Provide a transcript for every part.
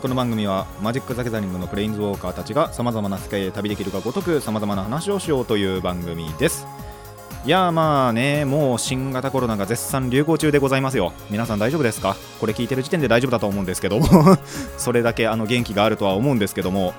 この番組はマジック・ザ・ギャザリングのプレインズウォーカーたちがさまざまな世界へ旅できるがごとくさまざまな話をしようという番組です。いやまあねもう新型コロナが絶賛流行中でございますよ。皆さん大丈夫ですか？これ聞いてる時点で大丈夫だと思うんですけども。それだけあの元気があるとは思うんですけども。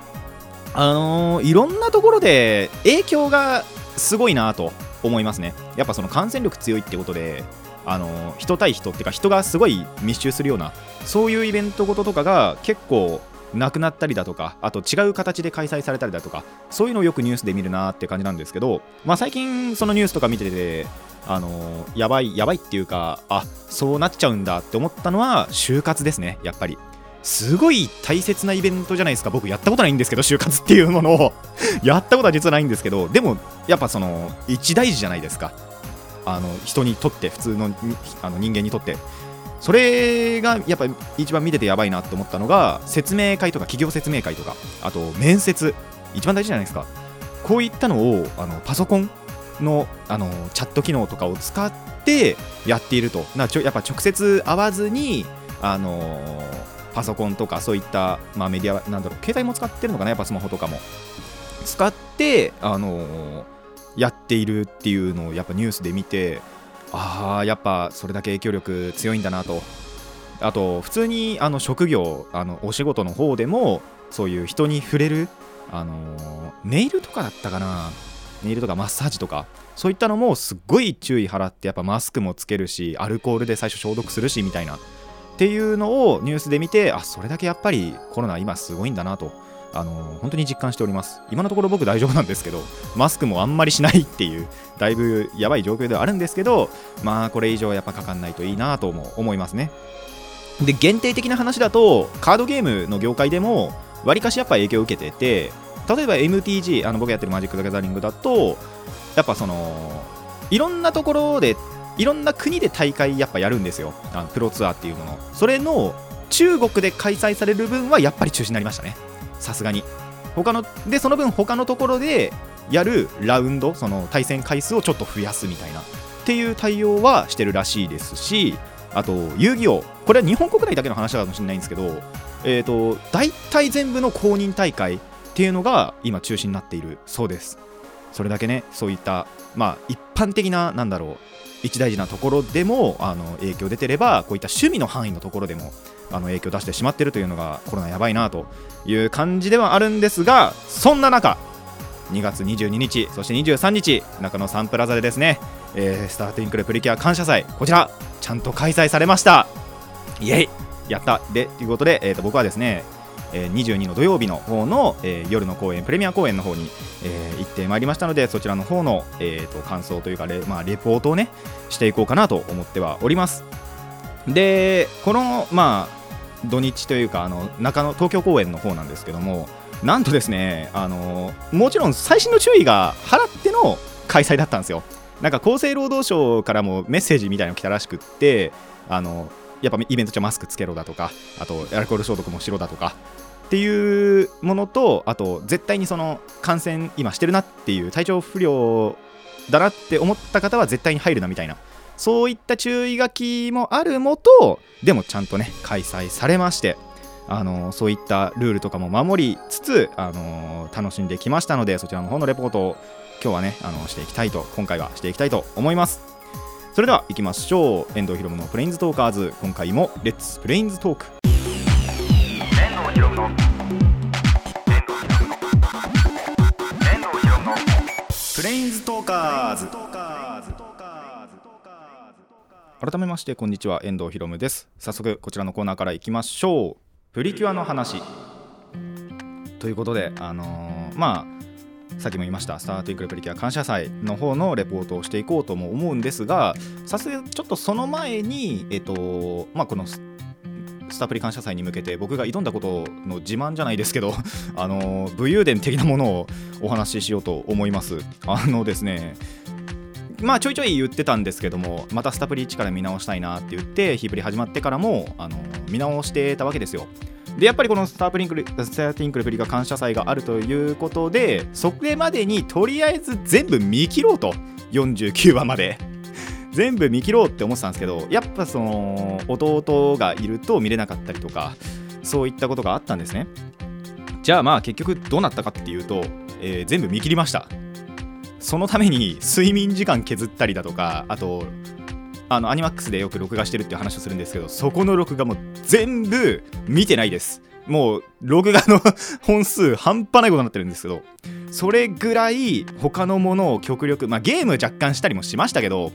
あのーいろんなところで影響がすごいなと思いますね。やっぱその感染力強いってことであの人対人っていうか人がすごい密集するようなそういうイベントごととかが結構なくなったりだとかあと違う形で開催されたりだとかそういうのをよくニュースで見るなって感じなんですけど、まあ、最近そのニュースとか見ててあのやばいやばいっていうかあそうなっちゃうんだって思ったのは就活ですねやっぱり。すごい大切なイベントじゃないですか。僕やったことないんですけど就活っていうものを。やったことは実はないんですけどでもやっぱその一大事じゃないですか。あの人にとって普通のあの人間にとって。それがやっぱり一番見ててやばいなって思ったのが説明会とか企業説明会とか。あと面接。一番大事じゃないですか。こういったのをあのパソコンのあのチャット機能とかを使ってやっていると。なちょやっぱ直接会わずにあのパソコンとかそういった、まあ、メディアなんだろう携帯も使ってるのかなやっぱスマホとかも。使ってあのやっているっていうのをやっぱニュースで見てああやっぱそれだけ影響力強いんだなと。あと普通にあの職業あのお仕事の方でもそういう人に触れるあのネイルとかだったかな。ネイルとかマッサージとかそういったのもすっごい注意払ってやっぱマスクもつけるしアルコールで最初消毒するしみたいな。っていうのをニュースで見てあそれだけやっぱりコロナ今すごいんだなと。あの本当に実感しております。今のところ僕大丈夫なんですけどマスクもあんまりしないっていうだいぶやばい状況ではあるんですけどまあこれ以上やっぱかかんないといいなとも思いますね。で限定的な話だとカードゲームの業界でもわりかしやっぱ影響を受けてて例えば MTG あの僕やってるマジック・ザ・ギャザリングだとやっぱそのいろんなところでいろんな国で大会やっぱやるんですよ。あのプロツアーっていうもの。それの中国で開催される分はやっぱり中止になりましたね。さすがに。他のでその分他のところでやるラウンドその対戦回数をちょっと増やすみたいな。っていう対応はしてるらしいですしあと遊戯王。これは日本国内だけの話かもしれないんですけどえっ、と大体全部の公認大会っていうのが今中止になっているそうです。それだけねそういったまあ一般的ななんだろう一大事なところでもあの影響出てればこういった趣味の範囲のところでもあの影響出してしまってるというのがコロナやばいなという感じではあるんですがそんな中2月22日そして23日中野サンプラザでですね、えースター・トゥインクルプリキュア感謝祭こちらちゃんと開催されました。イエイやった。でということで、えー、と僕はですね、えー22の土曜日の方の、えー夜の公演プレミア公演の方に、えー行ってまいりましたのでそちらの方の、えー、と感想というかレ,、まあ、レポートをねしていこうかなと思ってはおります。でこのまあ土日というかあの中野東京公演の方なんですけどもなんとですねあのもちろん最新の注意が払っての開催だったんですよ。なんか厚生労働省からもメッセージみたいなの来たらしくってあのやっぱイベント中マスクつけろだとかあとアルコール消毒もしろだとかっていうものとあと絶対にその感染今してるなっていう体調不良だなって思った方は絶対に入るなみたいなそういった注意書きもあるもとでもちゃんとね開催されましてあのそういったルールとかも守りつつ、あの楽しんできましたのでそちらの方のレポートを今日はねあのしていきたいと今回はしていきたいと思います。それでは行きましょう。遠藤ひろむのプレインズトーカーズ。今回もレッツプレインズトーク遠藤ひろむの。プレインズトーカーズ改めましてこんにちは遠藤ひろむです。早速こちらのコーナーからいきましょう。プリキュアの話。ということであのーまあさっきも言いました「スター・トゥイクルプリキュア感謝祭」の方のレポートをしていこうとも思うんですがさすがちょっとその前にえっとまあこのスタプリ感謝祭に向けて僕が挑んだことの自慢じゃないですけど あの武勇伝的なものをお話ししようと思います。あのですねまあちょいちょい言ってたんですけどもまたスタプリ1から見直したいなって言ってヒープリ始まってからもあの見直してたわけですよ。でやっぱりこのスタープリンクルスターティンクルプリが感謝祭があるということでそれまでにとりあえず全部見切ろうと。49話まで。全部見切ろうって思ってたんですけどやっぱその弟がいると見れなかったりとかそういったことがあったんですね。じゃあまあ結局どうなったかっていうと、えー全部見切りました。そのために睡眠時間削ったりだとかあとあのアニマックスでよく録画してるっていう話をするんですけどそこの録画も全部見てないです。もう録画の本数半端ないことになってるんですけどそれぐらい他のものを極力まあゲーム若干したりもしましたけど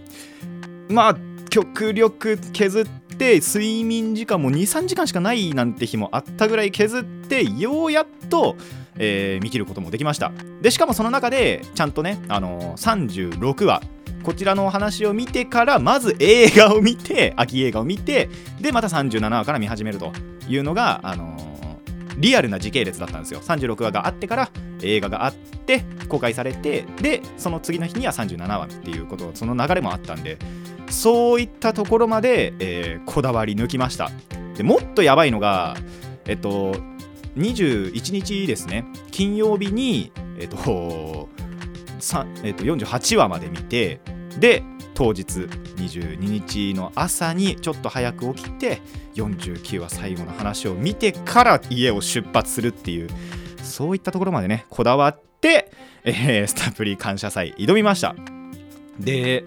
まあ極力削って睡眠時間も23時間しかないなんて日もあったぐらい削ってようやっと、えー見切ることもできました。でしかもその中でちゃんとね、あのー36話こちらのお話を見てからまず映画を見て 秋映画を見てでまた37話から見始めるというのが、あのーリアルな時系列だったんですよ。36話があってから映画があって公開されてでその次の日には37話っていうことその流れもあったんでそういったところまで、えーこだわり抜きました。でもっとやばいのがえっと21日ですね。金曜日にえっと えっと48話まで見てで当日22日の朝にちょっと早く起きて49話最後の話を見てから家を出発するっていうそういったところまでねこだわって、えースタプリ感謝祭挑みました。で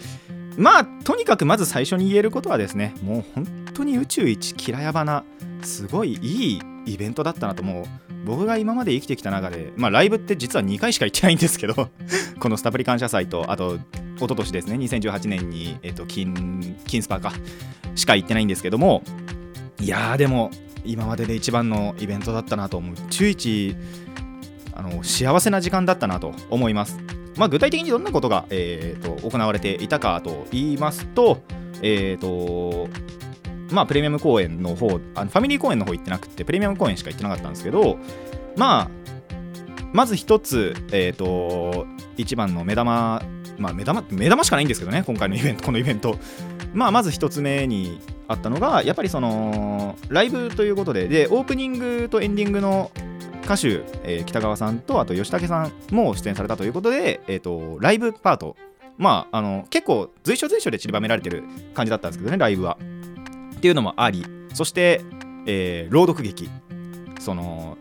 まあとにかくまず最初に言えることはですねもう本当に宇宙一キラヤバなすごいいいイベントだったなともう僕が今まで生きてきた中でまあライブって実は2回しか行ってないんですけど このスタプリ感謝祭とあと一昨年ですね2018年に、えっと、金金スパーかしか行ってないんですけどもいやーでも今までで一番のイベントだったなと思う。中一あの幸せな時間だったなと思います。まあ具体的にどんなことが、えーと行われていたかと言いますとえっ、とまあプレミアム公演の方あのファミリー公演の方行ってなくてプレミアム公演しか行ってなかったんですけどまあまず一つえっ、と一番の目玉まあ目玉目玉しかないんですけどね今回のイベント このイベント。まあまず一つ目にあったのがやっぱりそのライブということででオープニングとエンディングの歌手、えー北川さんとあと吉武さんも出演されたということで、えー、とライブパート。まああの結構随所随所で散りばめられてる感じだったんですけどねライブは。っていうのもありそして、えー朗読劇その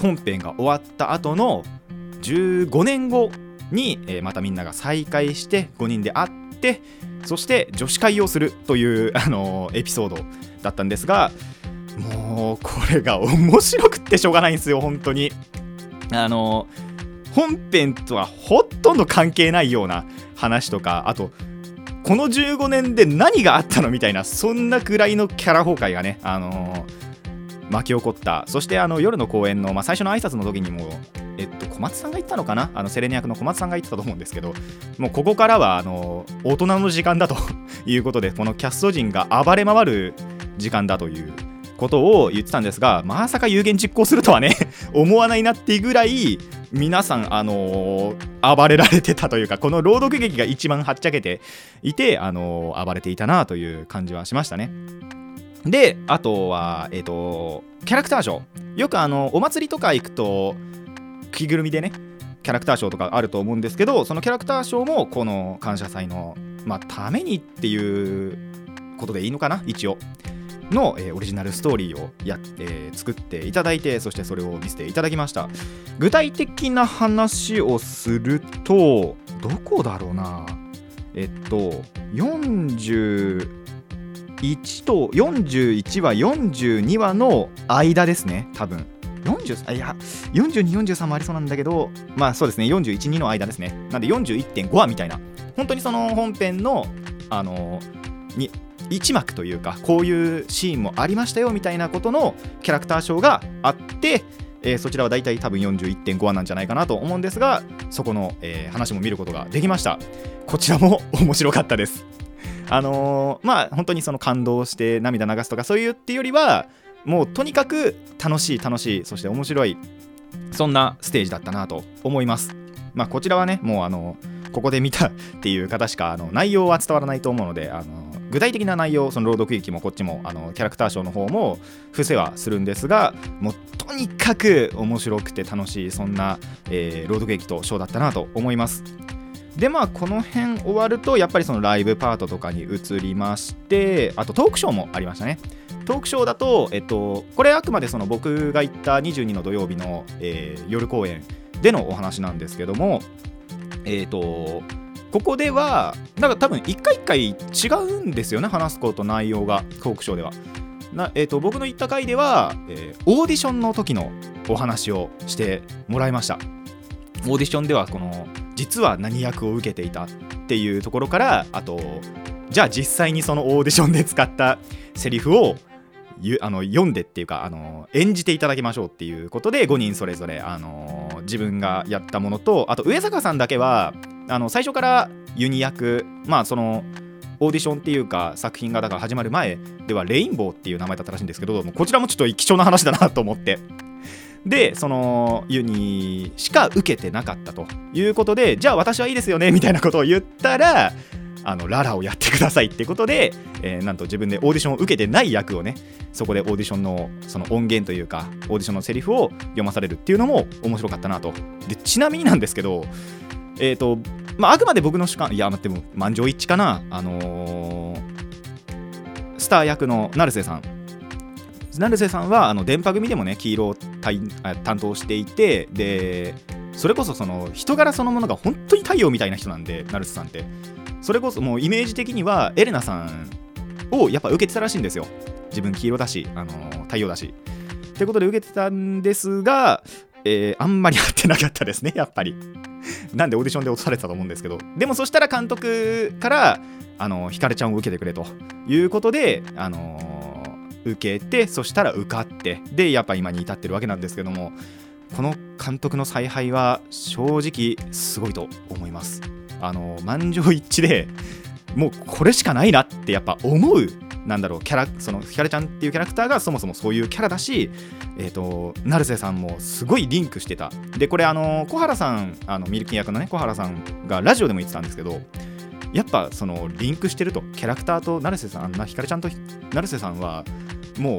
本編が終わった後の15年後に、えーまたみんなが再会して5人で会ってそして女子会をするという、あのーエピソードだったんですがもうこれが面白くってしょうがないんですよ本当に。あのー本編とはほとんど関係ないような話とかあとこの15年で何があったのみたいなそんなくらいのキャラ崩壊がねあのー巻き起こった。そしてあの夜の公演の、まあ、最初の挨拶の時にもえっと小松さんが言ったのかな？あのセレニア役の小松さんが言ってたと思うんですけどもうここからはあの大人の時間だということでこのキャスト陣が暴れ回る時間だということを言ってたんですがまさか有言実行するとはね 思わないなっていうぐらい皆さん、あのー暴れられてたというかこの朗読劇が一番はっちゃけていて、あのー暴れていたなという感じはしましたね。であとは、えっとキャラクターショーよくあのお祭りとか行くと着ぐるみでねキャラクターショーとかあると思うんですけどそのキャラクターショーもこの感謝祭の、まあ、ためにっていうことでいいのかな一応の、えーオリジナルストーリーをや、えー作っていただいてそしてそれを見せていただきました。具体的な話をするとどこだろうな。えっと41と41話42話の間ですね多分。40あいや4243もありそうなんだけどまあそうですね412の間ですね。なんで41.5話みたいな。本当にその本編のあのに一幕というかこういうシーンもありましたよみたいなことのキャラクターショーがあって、えーそちらは大体多分41.5話なんじゃないかなと思うんですがそこの、えー話も見ることができました。こちらも 面白かったです。あのーまあ本当にその感動して涙流すとかそういうっていうよりはもうとにかく楽しい楽しいそして面白いそんなステージだったなと思います。まあこちらはねもうあのここで見たっていう方しかあの内容は伝わらないと思うのであの具体的な内容その朗読劇もこっちもあのキャラクターショーの方も伏せはするんですがもうとにかく面白くて楽しいそんな、えー朗読劇とショーだったなと思います。でまあこの辺終わるとやっぱりそのライブパートとかに移りましてあとトークショーもありましたね。トークショーだと、えっと、これあくまでその僕が行った22の土曜日の、えー夜公演でのお話なんですけどもえっ、とここではなんか多分一回一回違うんですよね話すこと内容がトークショーでは。な、えー、と僕の行った回では、えーオーディションの時のお話をしてもらいました。オーディションではこの実は何役を受けていたっていうところからあとじゃあ実際にそのオーディションで使ったセリフをあの読んでっていうかあの演じていただきましょうっていうことで5人それぞれあの自分がやったものとあと上坂さんだけはあの最初からユニ役まあそのオーディションっていうか作品がだから始まる前ではレインボーっていう名前だったらしいんですけどこちらもちょっと貴重な話だなと思って。でそのユニしか受けてなかったと。いうことでじゃあ私はいいですよねみたいなことを言ったらあのララをやってくださいってことで、えーなんと自分でオーディションを受けてない役をねそこでオーディションのその音源というかオーディションのセリフを読まされるっていうのも面白かったなと。でちなみになんですけどえっ、とまああくまで僕の主観いや待っても満場一致かな。あのースター役の成瀬さん。成瀬さんはあの電波組でもね黄色を担あ担当していてでそれこそその人柄そのものが本当に太陽みたいな人なんで成瀬さんって。それこそもうイメージ的にはエレナさんをやっぱ受けてたらしいんですよ。自分黄色だし、あのー太陽だし。ってことで受けてたんですが、えーあんまり合ってなかったですねやっぱり。なんでオーディションで落とされてたと思うんですけど。でもそしたら監督からあのひかるちゃんを受けてくれということで、あのー受けてそしたら受かってでやっぱ今に至ってるわけなんですけどもこの監督の采配は正直すごいと思います。あの満場一致でもうこれしかないなってやっぱ思うなんだろうキャラそのひかるちゃんっていうキャラクターがそもそもそういうキャラだしえっ、と成瀬さんもすごいリンクしてた。でこれあの小原さんあのミルキー役のね小原さんがラジオでも言ってたんですけどやっぱそのリンクしてると。キャラクターと成瀬さんなひかるちゃんと成瀬さんはも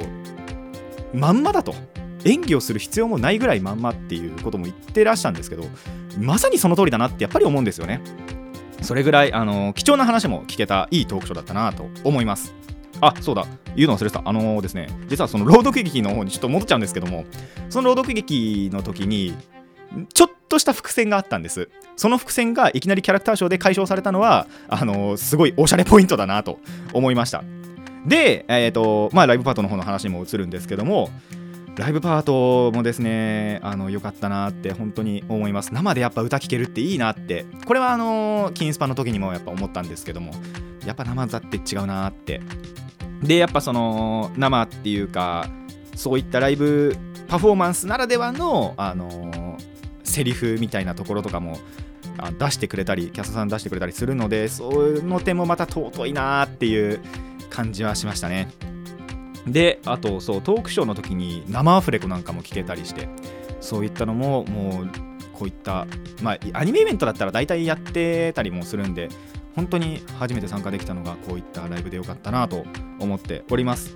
うまんまだと。演技をする必要もないぐらいまんまっていうことも言ってらっしゃるんですけどまさにその通りだなってやっぱり思うんですよね。それぐらいあの貴重な話も聞けたいいトークショーだったなと思います。あそうだ。言うの忘れてた。あのですね。実はその朗読劇の方にちょっと戻っちゃうんですけどもその朗読劇の時にちょっとした伏線があったんです。その伏線がいきなりキャラクターショーで解消されたのはあのすごいおしゃれポイントだなと思いました。で、えーとまあ、ライブパートの方の話にも移るんですけどもライブパートもですねあの良かったなって本当に思います。生でやっぱ歌聴けるっていいなって。これはあのキンスパの時にもやっぱ思ったんですけどもやっぱ生座って違うなってでやっぱその生っていうかそういったライブパフォーマンスならではのあのセリフみたいなところとかも出してくれたりキャストさん出してくれたりするのでその点もまた尊いなっていう感じはしましたね。であとそうトークショーの時に生アフレコなんかも聞けたりしてそういったのももうこういったまあアニメイベントだったら大体やってたりもするんで本当に初めて参加できたのがこういったライブでよかったなと思っております。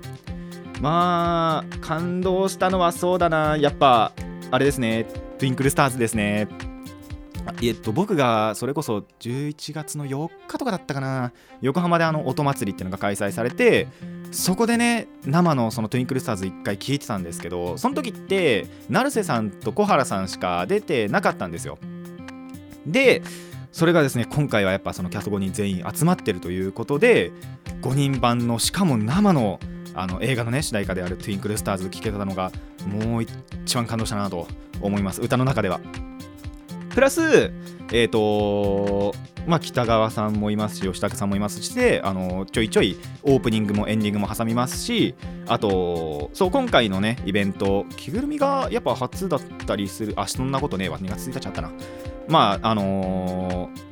まあ感動したのはそうだな。やっぱあれですね。トゥインクルスターズですね。えっと僕がそれこそ11月の4日とかだったかな。横浜であの音祭りっていうのが開催されてそこでね生のそのトゥインクルスターズ1回聞いてたんですけどその時って成瀬さんと小原さんしか出てなかったんですよ。でそれがですね今回はやっぱそのキャスト5人全員集まってるということで5人版のしかも生のあの映画のね主題歌である「トゥインクルスターズ」聴けたのがもう一番感動したなと思います。歌の中では。プラスえっ、とまあ北川さんもいますし吉武さんもいますしであのちょいちょいオープニングもエンディングも挟みますしあとそう今回のねイベント着ぐるみがやっぱ初だったりするあそんなことねえわ2月1日あったな。まああのー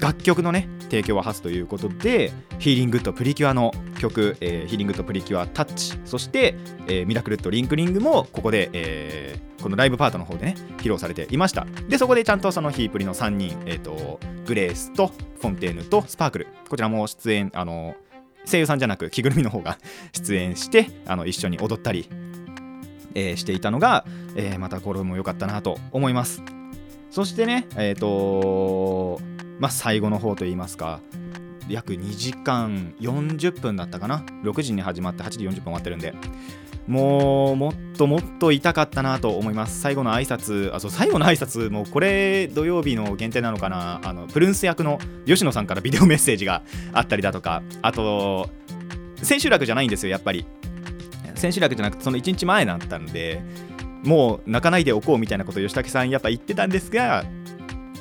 楽曲のね提供は初ということでヒーリングとプリキュアの曲、えーヒーリングとプリキュアタッチそして、えーミラクルとリンクリングもここで、えーこのライブパートの方でね披露されていました。でそこでちゃんとそのヒープリの3人、えー、とグレースとフォンテーヌとスパークル。こちらも出演あの声優さんじゃなく着ぐるみの方が 出演してあの一緒に踊ったり、えーしていたのが、えーまたこれも良かったなと思います。そしてねえっ、とまあ最後の方といいますか約2時間40分だったかな？6時に始まって8時40分終わってるんでもうもっともっと痛かったなと思います。最後の挨拶あそう最後の挨拶もうこれ土曜日の限定なのかな？あのプルンス役の吉野さんからビデオメッセージがあったりだとかあと千秋楽じゃないんですよやっぱり。千秋楽じゃなくてその1日前だったんでもう泣かないでおこうみたいなことを吉武さんやっぱ言ってたんですが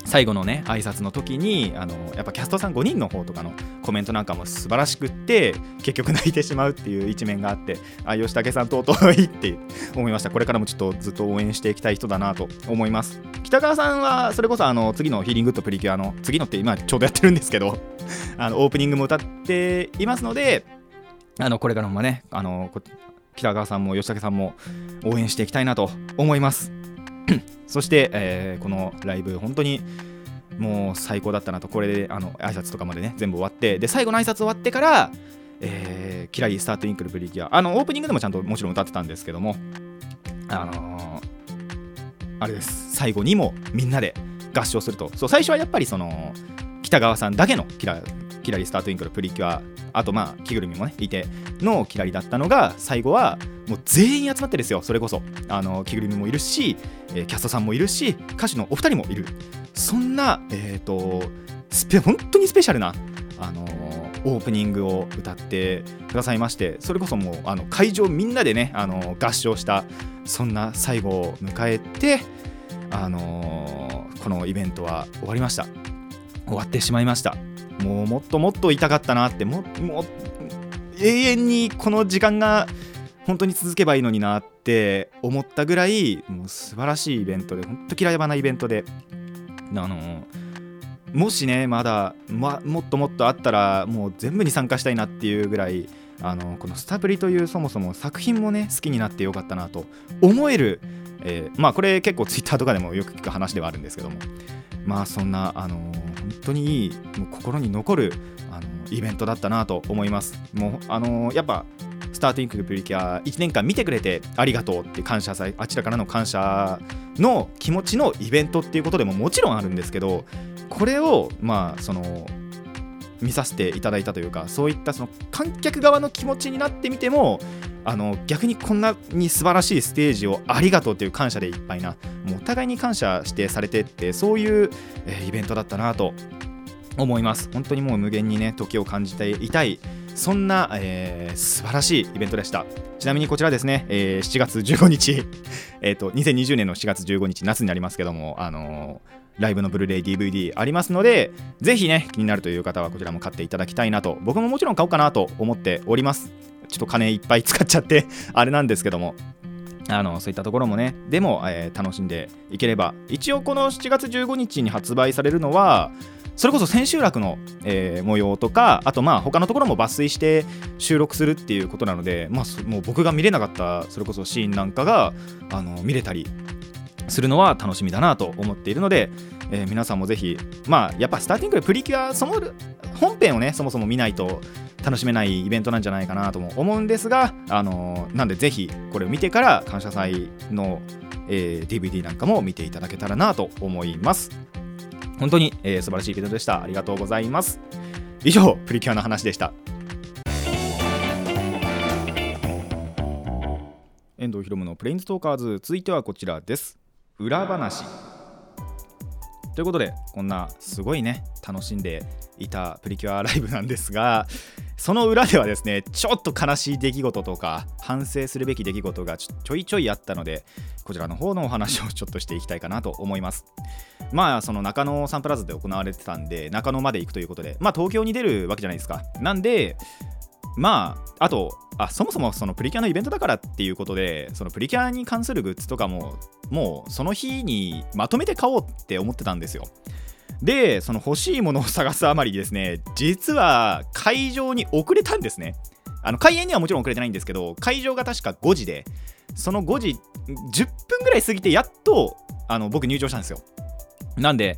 最後のね挨拶の時にあのやっぱキャストさん5人の方とかのコメントなんかも素晴らしくって結局泣いてしまうっていう一面があってあ吉武さん尊いって思いました。これからもちょっとずっと応援していきたい人だなと思います。北川さんはそれこそあの次のヒーリングとプリキュアの次のって今ちょうどやってるんですけど あのオープニングも歌っていますのであのこれからもねあの北川さんも吉武さんも応援していきたいなと思います。そして、えーこのライブ本当にもう最高だったなと。これであの挨拶とかまでね全部終わって。で最後の挨拶終わってから、えーキラリスタートインクルプリキュアあのオープニングでもちゃんともちろん歌ってたんですけどもあのーあれです。最後にもみんなで合唱すると。そう最初はやっぱりその北川さんだけのキラキラリスタートインクルプリキュアあとまあ着ぐるみもねいてのキラリだったのが最後はもう全員集まってですよ。それこそ。あの着ぐるみもいるし、えーキャストさんもいるし歌手のお二人もいる。そんなえっ、とスペ本当にスペシャルなあのオープニングを歌ってくださいましてそれこそもうあの会場みんなでねあの合唱したそんな最後を迎えてあのこのイベントは終わりました。終わってしまいました。もうもっともっと痛かったなってもう永遠にこの時間が本当に続けばいいのになって思ったぐらいもう素晴らしいイベントで本当嫌いばなイベントで。あのもしねまだ、ま、もっともっとあったらもう全部に参加したいなっていうぐらいあのこの「スタプリ」というそもそも作品もね好きになってよかったなと思える、えーまあこれ結構ツイッターとかでもよく聞く話ではあるんですけども。まあそんなあの本当にいいもう心に残るあのイベントだったなと思います。もうあのやっぱスターティンクプリキュア1年間見てくれてありがとうって感謝祭あちらからの感謝の気持ちのイベントっていうことでももちろんあるんですけどこれをまあその見させていただいたというかそういったその観客側の気持ちになってみてもあの逆にこんなに素晴らしいステージをありがとうという感謝でいっぱいなもうお互いに感謝してされてってそういう、えーイベントだったなと思います。本当にもう無限にね時を感じていたいそんな、えー素晴らしいイベントでした。ちなみにこちらですね、えー7月15日 えと2020年の7月15日夏になりますけどもあのーライブのブルーレイ DVD ありますのでぜひね気になるという方はこちらも買っていただきたいなと僕ももちろん買おうかなと思っております。ちょっと金いっぱい使っちゃって あれなんですけども。あのそういったところもねでも、えー楽しんでいければ。一応この7月15日に発売されるのはそれこそ千秋楽の、えー模様とかあとまあ他のところも抜粋して収録するっていうことなので、まあ、もう僕が見れなかったそれこそシーンなんかがあの見れたりするのは楽しみだなと思っているので、えー皆さんもぜひまあやっぱスターティングでプリキュアその本編をねそもそも見ないと楽しめないイベントなんじゃないかなとも思うんですが、あのーなんでぜひこれを見てから感謝祭の、えー DVD なんかも見ていただけたらなと思います。本当に、えー素晴らしいイベントでした。ありがとうございます。以上プリキュアの話でした。遠藤ひろむのプレインズトーカーズ続いてはこちらです。裏話。ということでこんなすごいね楽しんでいたプリキュアライブなんですがその裏ではですねちょっと悲しい出来事とか反省するべき出来事がちょちょいちょいあったのでこちらの方のお話をちょっとしていきたいかなと思います。まあその中野サンプラザで行われてたんで中野まで行くということでまあ東京に出るわけじゃないですか。なんでまああとあそもそもそのプリキュアのイベントだからっていうことでそのプリキュアに関するグッズとかももうその日にまとめて買おうって思ってたんですよ。でその欲しいものを探すあまりですね実は会場に遅れたんですね。あの開演にはもちろん遅れてないんですけど会場が確か5時でその5時10分ぐらい過ぎてやっとあの僕入場したんですよ。なんで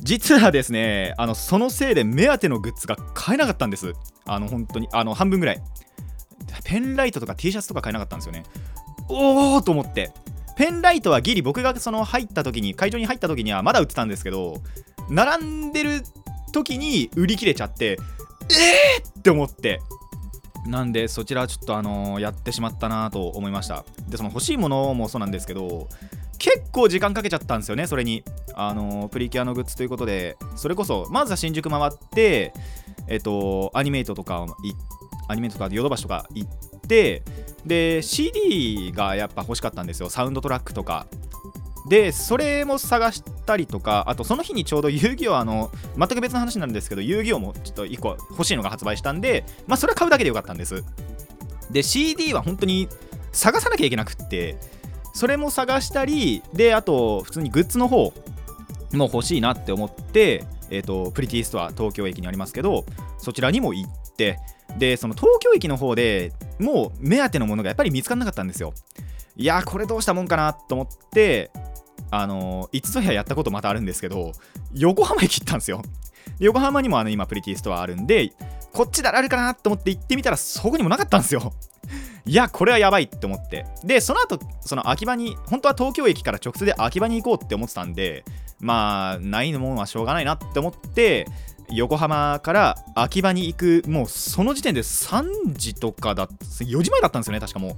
実はですねあのそのせいで目当てのグッズが買えなかったんです。あの本当にあの半分ぐらい。ペンライトとか T シャツとか買えなかったんですよね。おおと思って。ペンライトはギリ僕がその入った時に会場に入った時にはまだ売ってたんですけど並んでる時に売り切れちゃってえーって思って。なんでそちらちょっとあのやってしまったなと思いました。でその欲しいものもそうなんですけど結構時間かけちゃったんですよねそれに。あのプリキュアのグッズということで。それこそまずは新宿回ってえっとアニメイトとかいアニメイトとかヨドバシとか行ってで CD がやっぱ欲しかったんですよ。サウンドトラックとか。でそれも探したりとかあとその日にちょうど遊戯王あの全く別の話になるんですけど遊戯王もちょっと1個欲しいのが発売したんでまあそれは買うだけでよかったんです。で CD は本当に探さなきゃいけなくってそれも探したりであと普通にグッズの方も欲しいなって思ってえっ、とプリティストア東京駅にありますけどそちらにも行ってでその東京駅の方でもう目当てのものがやっぱり見つからなかったんですよ。いやこれどうしたもんかなと思ってあのー、いつぞややったことまたあるんですけど横浜駅行ったんですよ。横浜にもあの今プリティストアあるんでこっちならあるかなと思って行ってみたらそこにもなかったんですよ。いやこれはやばいって思って。でその後その秋葉に本当は東京駅から直通で秋葉に行こうって思ってたんでまあないもんはしょうがないなって思って横浜から秋葉に行くもうその時点で3時とかだ4時前だったんですよね確かもう。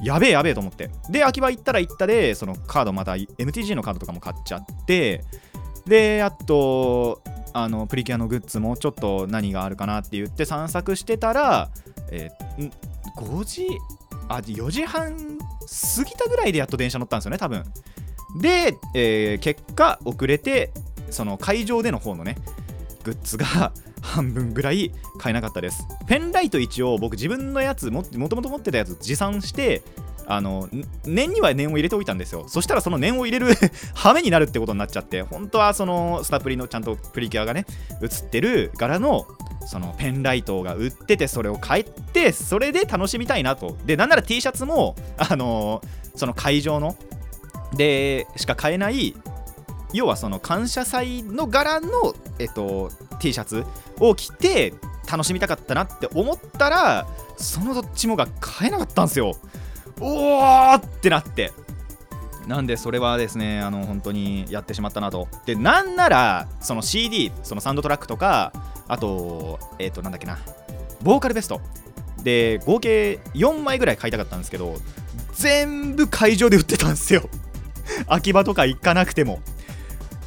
やべえやべえと思って。で秋葉行ったら行ったでそのカードまた MTG のカードとかも買っちゃってであとあのプリキュアのグッズもちょっと何があるかなって言って散策してたら、えー5時？あ4時半過ぎたぐらいでやっと電車乗ったんですよね多分。で、えー結果遅れてその会場での方のねグッズが 半分ぐらい買えなかったです。ペンライト一応僕自分のやつももともと持ってたやつ持参してあの念には念を入れておいたんですよ。そしたらその念を入れる 羽目になるってことになっちゃって本当はそのスタプリのちゃんとプリキュアがね映ってる柄のそのペンライトが売っててそれを買ってそれで楽しみたいなと。でなんなら T シャツもあのその会場のでしか買えない要はその感謝祭の柄の、えっと、T シャツを着て楽しみたかったなって思ったらそのどっちもが買えなかったんですよ。おーってなって。なんでそれはですねあの本当にやってしまったなと。でなんならその CD そのサウンドトラックとかあとえっ、となんだっけな。ボーカルベスト。で合計4枚ぐらい買いたかったんですけど全部会場で売ってたんですよ。秋葉とか行かなくても。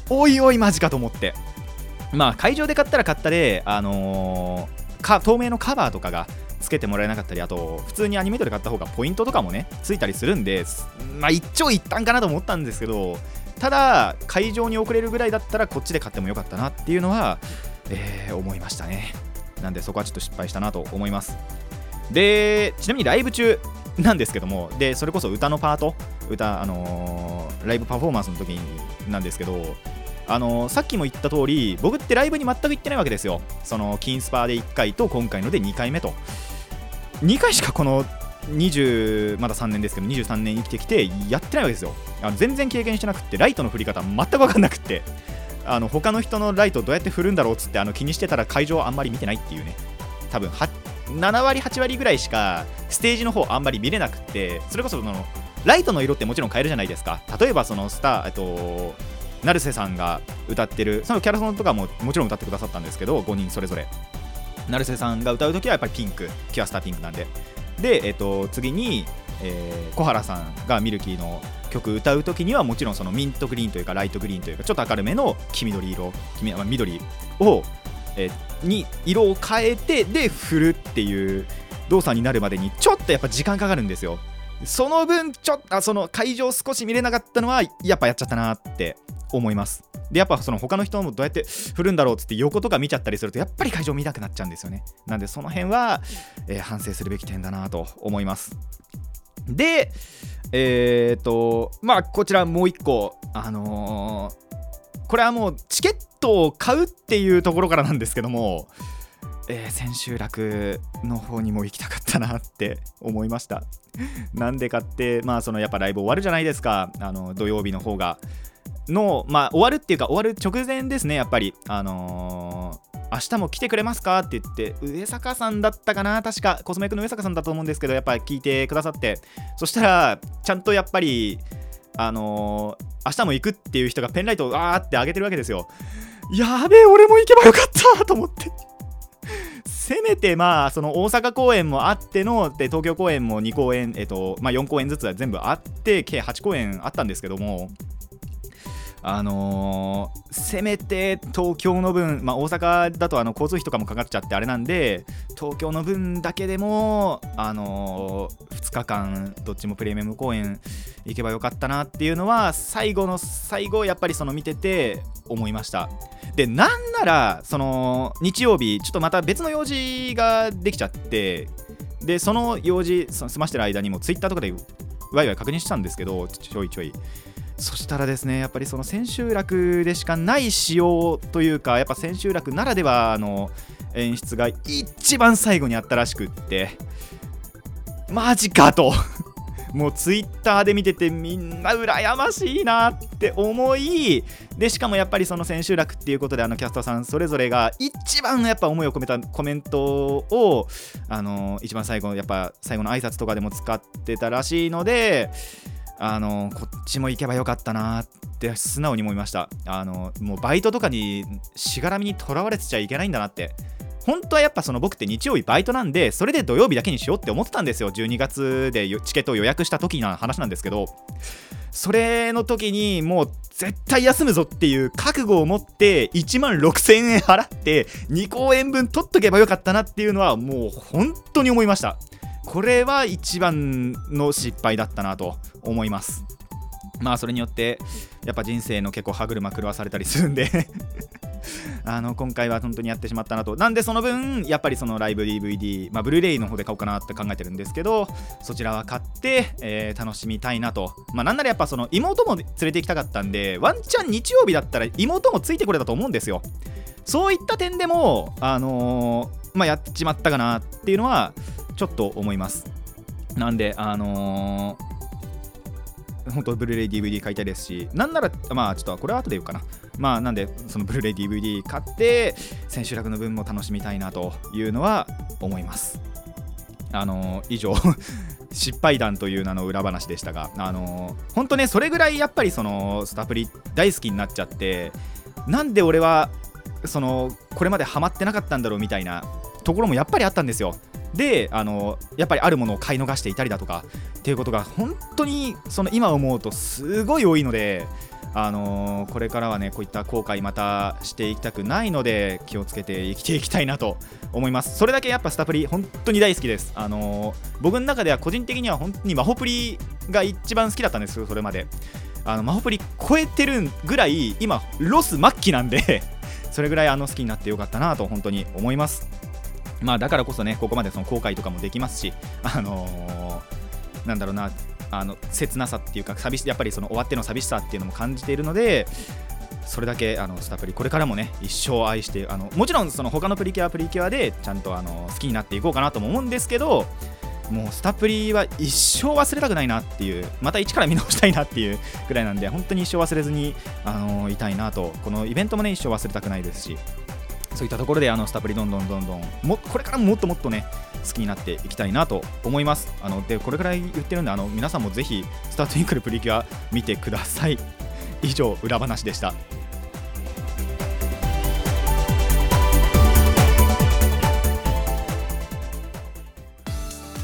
おいおいマジかと思って。まあ会場で買ったら買ったであのーか透明のカバーとかがつけてもらえなかったりあと普通にアニメートで買った方がポイントとかもねついたりするんでまあ一長一短かなと思ったんですけどただ会場に遅れるぐらいだったらこっちで買ってもよかったなっていうのは、えー思いましたね。なんでそこはちょっと失敗したなと思います。でちなみにライブ中なんですけどもでそれこそ歌のパート歌あのーライブパフォーマンスの時になんですけどあのーさっきも言った通り僕ってライブに全く行ってないわけですよ。その金スパーで1回と今回ので2回目と。2回しかこの20まだ3年ですけど23年生きてきてやってないわけですよ。あの全然経験してなくってライトの振り方全く分かんなくってあの他の人のライトどうやって振るんだろうっつってあの気にしてたら会場あんまり見てないっていうね。多分7割8割ぐらいしかステージの方あんまり見れなくってそれこそそのライトの色ってもちろん変えるじゃないですか。例えばそのスターえっと成瀬さんが歌ってるそのキャラソンとかももちろん歌ってくださったんですけど5人それぞれ。成瀬さんが歌うときはやっぱりピンクキュアスターピンクなんで。で、えっと、次に、えー小原さんがミルキーの曲歌うときにはもちろんそのミントグリーンというかライトグリーンというかちょっと明るめの黄緑色黄緑を、えーに色を変えてで振るっていう動作になるまでにちょっとやっぱ時間かかるんですよ。その分ちょっとあその会場少し見れなかったのはやっぱやっちゃったなって思います。でやっぱその他の人もどうやって振るんだろうっつって横とか見ちゃったりするとやっぱり会場見なくなっちゃうんですよね。なんでその辺は、えー反省するべき点だなと思います。でえっ、とまあこちらもう一個あのーこれはもうチケットを買うっていうところからなんですけども、えー、千秋楽の方にも行きたかったなって思いました。なんでかってまあそのやっぱライブ終わるじゃないですか。あの土曜日の方が。のまあ終わるっていうか終わる直前ですねやっぱり。あのー明日も来てくれますか？って言って上坂さんだったかな？確かコスメクの上坂さんだと思うんですけどやっぱり聞いてくださって。そしたらちゃんとやっぱりあのー、明日も行くっていう人がペンライトをわーって上げてるわけですよ。やべえ俺も行けばよかった！と思って。せめてまあその大阪公演もあってので東京公演も2公演えっとまあ4公演ずつは全部あって計8公演あったんですけども。あのー、せめて東京の分、まあ、大阪だとあの交通費とかもかかっちゃってあれなんで東京の分だけでも、あのー、2日間どっちもプレミアム公演行けばよかったなっていうのは最後の最後やっぱりその見てて思いました。でなんならその日曜日ちょっとまた別の用事ができちゃってでその用事済ましてる間にもツイッターとかでワイワイ確認したんですけどちょいちょい。そしたらですねやっぱりその千秋楽でしかない仕様というかやっぱ千秋楽ならではの演出が一番最後にあったらしくってマジかと。もうツイッターで見ててみんな羨ましいなって思いでしかもやっぱりその千秋楽っていうことであのキャストさんそれぞれが一番やっぱ思いを込めたコメントをあの一番最後やっぱ最後の挨拶とかでも使ってたらしいのであのこっちも行けばよかったなって素直に思いました。あのもうバイトとかにしがらみにとらわれてちゃいけないんだなって。本当はやっぱその僕って日曜日バイトなんでそれで土曜日だけにしようって思ってたんですよ。12月でチケットを予約した時の話なんですけど。それの時にもう絶対休むぞっていう覚悟を持って1万6000円払って2公演分取っとけばよかったなっていうのはもう本当に思いました。これは一番の失敗だったなと思います。まあそれによってやっぱ人生の結構歯車狂わされたりするんで。あの今回は本当にやってしまったなと。なんでその分やっぱりそのライブ DVD まあブルーレイの方で買おうかなって考えてるんですけどそちらは買って、え、楽しみたいなと。まあなんならやっぱその妹も連れて行きたかったんでワンチャン日曜日だったら妹もついてこれたと思うんですよ。そういった点でもあの、まあやっちまったかなっていうのはちょっと思いますなんであのー本当ブルーレイ DVD 買いたいですし、なんなら、まあちょっとこれは後で言うかな。まあなんで、そのブルーレイ DVD 買って、千秋楽の分も楽しみたいなというのは思います。あのー、以上 失敗談という名の裏話でしたが、あのー、本当ね、それぐらいやっぱりそのスタプリ大好きになっちゃって、なんで俺はそのこれまでハマってなかったんだろうみたいなところもやっぱりあったんですよ。であのやっぱりあるものを買い逃していたりだとかっていうことが本当にその今思うとすごい多いのであのー、これからはねこういった後悔またしていきたくないので気をつけて生きていきたいなと思います。それだけやっぱスタプリ本当に大好きです。あのー、僕の中では個人的には本当にマホプリが一番好きだったんですよそれまで。あのマホプリ超えてるぐらい今ロス末期なんでそれぐらいあの好きになってよかったなと本当に思います。まあだからこそねここまでその後悔とかもできますしあのー、なんだろうなあの切なさっていうか寂しやっぱりその終わっての寂しさっていうのも感じているのでそれだけあのスタプリこれからもね一生愛してあのもちろんその他のプリキュアプリキュアでちゃんとあの好きになっていこうかなとも思うんですけどもうスタプリは一生忘れたくないなっていうまた一から見直したいなっていう ぐらいなんで本当に一生忘れずに、あのいたいなと。このイベントもね一生忘れたくないですし。そういったところであのスタプリどんどんどんどんもこれからももっともっとね好きになっていきたいなと思います。あのでこれくらい言ってるんであの皆さんもぜひスタートインクルプリキュア見てください。以上裏話でした。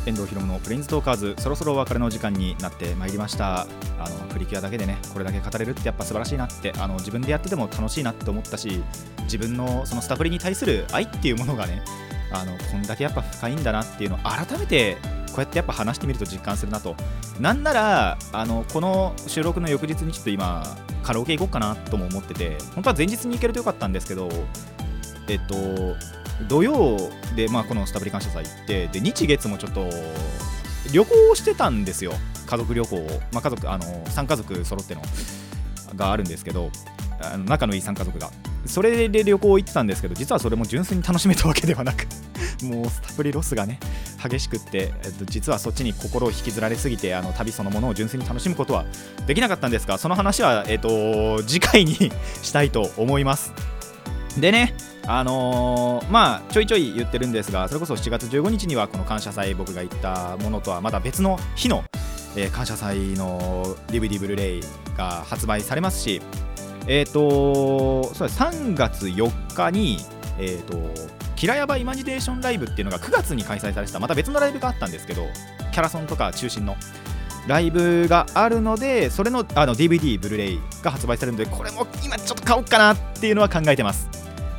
遠藤ひろむのプレインズトーカーズそろそろお別れの時間になってまいりました。あのプリキュアだけでねこれだけ語れるってやっぱ素晴らしいなってあの自分でやってても楽しいなって思ったし自分のそのスタプリに対する愛っていうものがねあのこんだけやっぱ深いんだなっていうのを改めてこうやってやっぱ話してみると実感するなと。なんならあのこの収録の翌日にちょっと今カラオケ行こうかなとも思ってて本当は前日に行けるとよかったんですけどえっと土曜で、まあ、このスタブリ感謝祭行ってで日月もちょっと旅行をしてたんですよ。家族旅行を、まあ、家族あの3家族揃ってのがあるんですけどあの仲のいい3家族が。それで旅行行ってたんですけど実はそれも純粋に楽しめたわけではなく もうスタプリロスがね激しくって、えっと、実はそっちに心を引きずられすぎてあの旅そのものを純粋に楽しむことはできなかったんですがその話は、えっと、次回に したいと思います。でねあのーまあちょいちょい言ってるんですがそれこそ7月15日にはこの感謝祭僕が言ったものとはまだ別の日の、えー感謝祭の DVD ブルーレイが発売されますしえっ、とそう3月4日にえっ、とキラヤバイマジネーションライブっていうのが9月に開催されてたまた別のライブがあったんですけどキャラソンとか中心のライブがあるのでそれのあの DVD ブルーレイが発売されるのでこれも今ちょっと買おうかなっていうのは考えてます。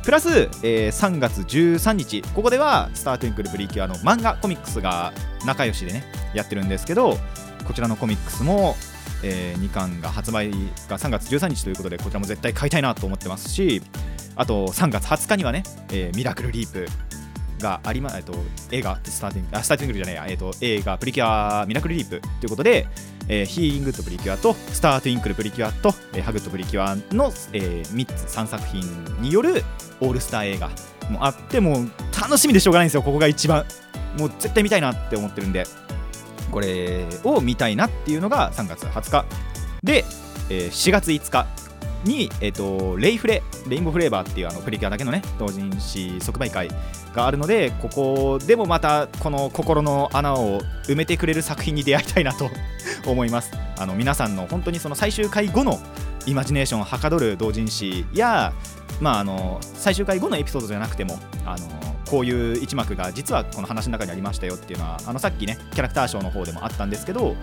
プラス、えー3月13日ここではスター・トゥインクル・プリキュアの漫画コミックスが仲良しでねやってるんですけどこちらのコミックスも、え2巻が発売が3月13日ということでこちらも絶対買いたいなと思ってますしあと3月20日にはね、えーミラクルリープがありま、えっと、映画スターティングあスターティングじゃないや、えっと、映画プリキュアミラクルリープということで、えーヒーリングッドプリキュアとスタートゥインクルプリキュアと、えーハグッドプリキュアの、え3つ3作品によるオールスター映画もあってもう楽しみでしょうがないんですよ。ここが一番。もう絶対見たいなって思ってるんで。これを見たいなっていうのが3月20日。で、えー4月5日。に、えー、とレイフレレインボーフレーバーっていうあのプリキュアだけのね同人誌即売会があるのでここでもまたこの心の穴を埋めてくれる作品に出会いたいなと 思います。あの皆さんの本当にその最終回後のイマジネーションをはかどる同人誌や、まあ、あの最終回後のエピソードじゃなくてもあのこういう一幕が実はこの話の中にありましたよっていうのはあのさっきねキャラクターショーの方でもあったんですけど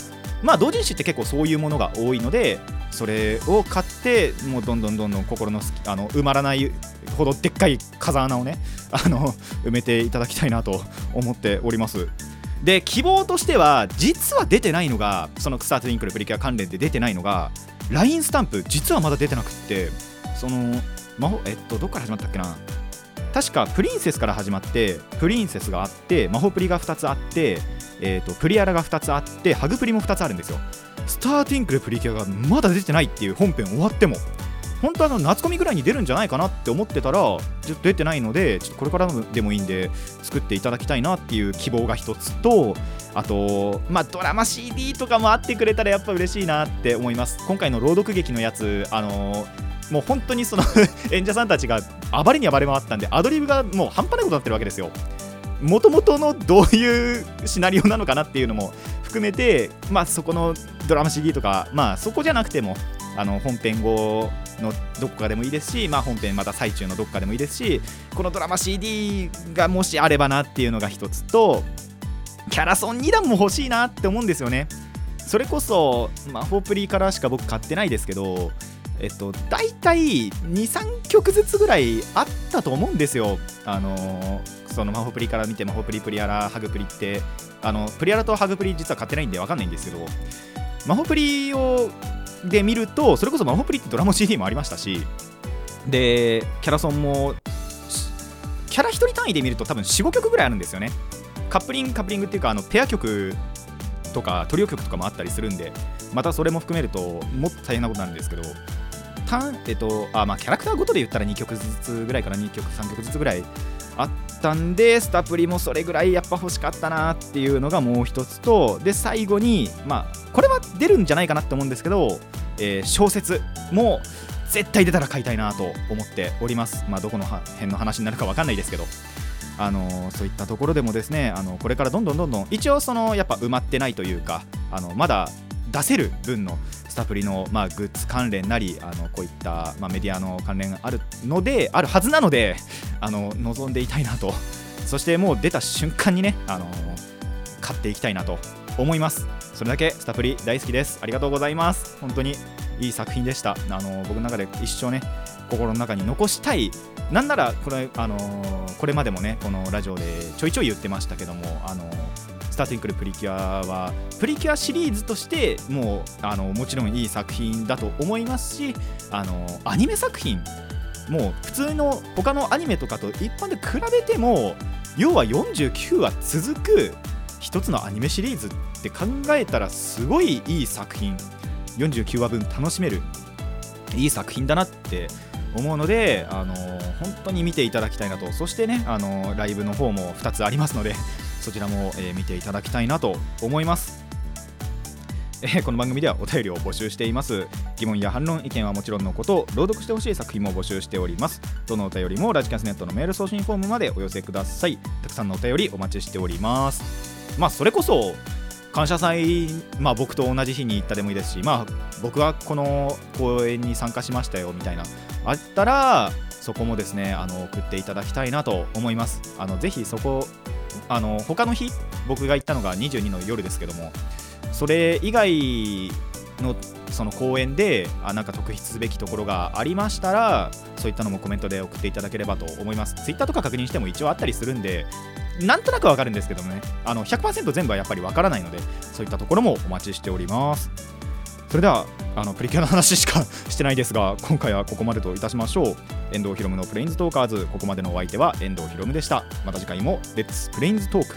まあ同人誌って結構そういうものが多いのでそれを買ってもうどんどんどんどん心のあの埋まらないほどでっかい風穴をね あの埋めていただきたいなと思っております。で希望としては実は出てないのがそのスタートウィンクルプリキュア関連で出てないのが LINE スタンプ実はまだ出てなくってその魔法えっとどっから始まったっけな。確かプリンセスから始まってプリンセスがあって魔法プリが2つあって、えー、とプリアラが2つあってハグプリも2つあるんですよ。スターティンクルプリキュアがまだ出てないっていう本編終わっても本当あの夏コミぐらいに出るんじゃないかなって思ってたら出てないのでちょっとこれからでもいいんで作っていただきたいなっていう希望が一つとあとまあドラマ CD とかもあってくれたらやっぱ嬉しいなって思います。今回の朗読劇のやつあのもう本当にその 演者さんたちが暴れに暴れ回ったんでアドリブがもう半端ないことになってるわけですよ。もともとのどういうシナリオなのかなっていうのも含めて、まあ、そこのドラマ CD とか、まあ、そこじゃなくてもあの本編後のどこかでもいいですし、まあ、本編また最中のどこかでもいいですしこのドラマ CD がもしあればなっていうのが一つとキャラソン2段も欲しいなって思うんですよね。それこそ魔法プリーからしか僕買ってないですけどえっと大体23曲ずつぐらいあったと思うんですよ。あのーその魔法プリから見て魔法プリプリアラハグプリってあのプリアラとハグプリ実は買ってないんで分かんないんですけど魔法プリをで見るとそれこそ魔法プリってドラマ CD もありましたしでキャラソンもキャラ1人単位で見ると多分45曲ぐらいあるんですよね。カップリングカップリングっていうかあのペア曲とかトリオ曲とかもあったりするんでまたそれも含めるともっと大変なことになるんですけど単えっとあまあキャラクターごとで言ったら2曲ずつぐらいから2曲3曲ずつぐらいあったんでスタプリもそれぐらいやっぱ欲しかったなっていうのがもう一つとで最後にまあこれは出るんじゃないかなって思うんですけど、えー小説も絶対出たら買いたいなと思っております。まあどこの辺の話になるかわかんないですけど。あのそういったところでもですねあのこれからどんどんどんどん一応そのやっぱ埋まってないというかあのまだ出せる分のタプリの、まあ、グッズ関連なりあのこういった、まあ、メディアの関連があるのであるはずなのであの望んでいたいなと。そしてもう出た瞬間にねあの買っていきたいなと思います。それだけスタプリ大好きです。ありがとうございます。本当にいい作品でした。あの僕の中で一生ね心の中に残したい。なんならこれ,、あのこれまでもねこのラジオでちょいちょい言ってましたけどもあのターティンクルプリキュアはプリキュアシリーズとしてもうあのもちろんいい作品だと思いますしあのアニメ作品もう普通の他のアニメとかと一般で比べても要は49話続く一つのアニメシリーズって考えたらすごいいい作品。49話分楽しめるいい作品だなって思うので、あの本当に見ていただきたいなと。そしてね、あのライブの方も2つありますので。そちらも、えー見ていただきたいなと思います。え ーこの番組ではお便りを募集しています。疑問や反論意見はもちろんのこと朗読してほしい作品も募集しております。どのお便りもラジキャスネットのメール送信フォームまでお寄せください。たくさんのお便りお待ちしております。まあそれこそ感謝祭まあ僕と同じ日に行ったでもいいですしまあ僕はこの公演に参加しましたよみたいなあったらそこもですねあの送っていただきたいなと思います。あのぜひそこあの他の日僕が行ったのが22の夜ですけどもそれ以外のその公演であなんか特筆すべきところがありましたらそういったのもコメントで送っていただければと思います。ツイッターとか確認しても一応あったりするんでなんとなくわかるんですけどもね。あの100%全部はやっぱりわからないのでそういったところもお待ちしております。それではあのプリキュアの話しかしてないですが今回はここまでといたしましょう。遠藤ひろむのプレインズトーカーズ。ここまでのお相手は遠藤ひろむでした。また次回もレッツプレインズトーク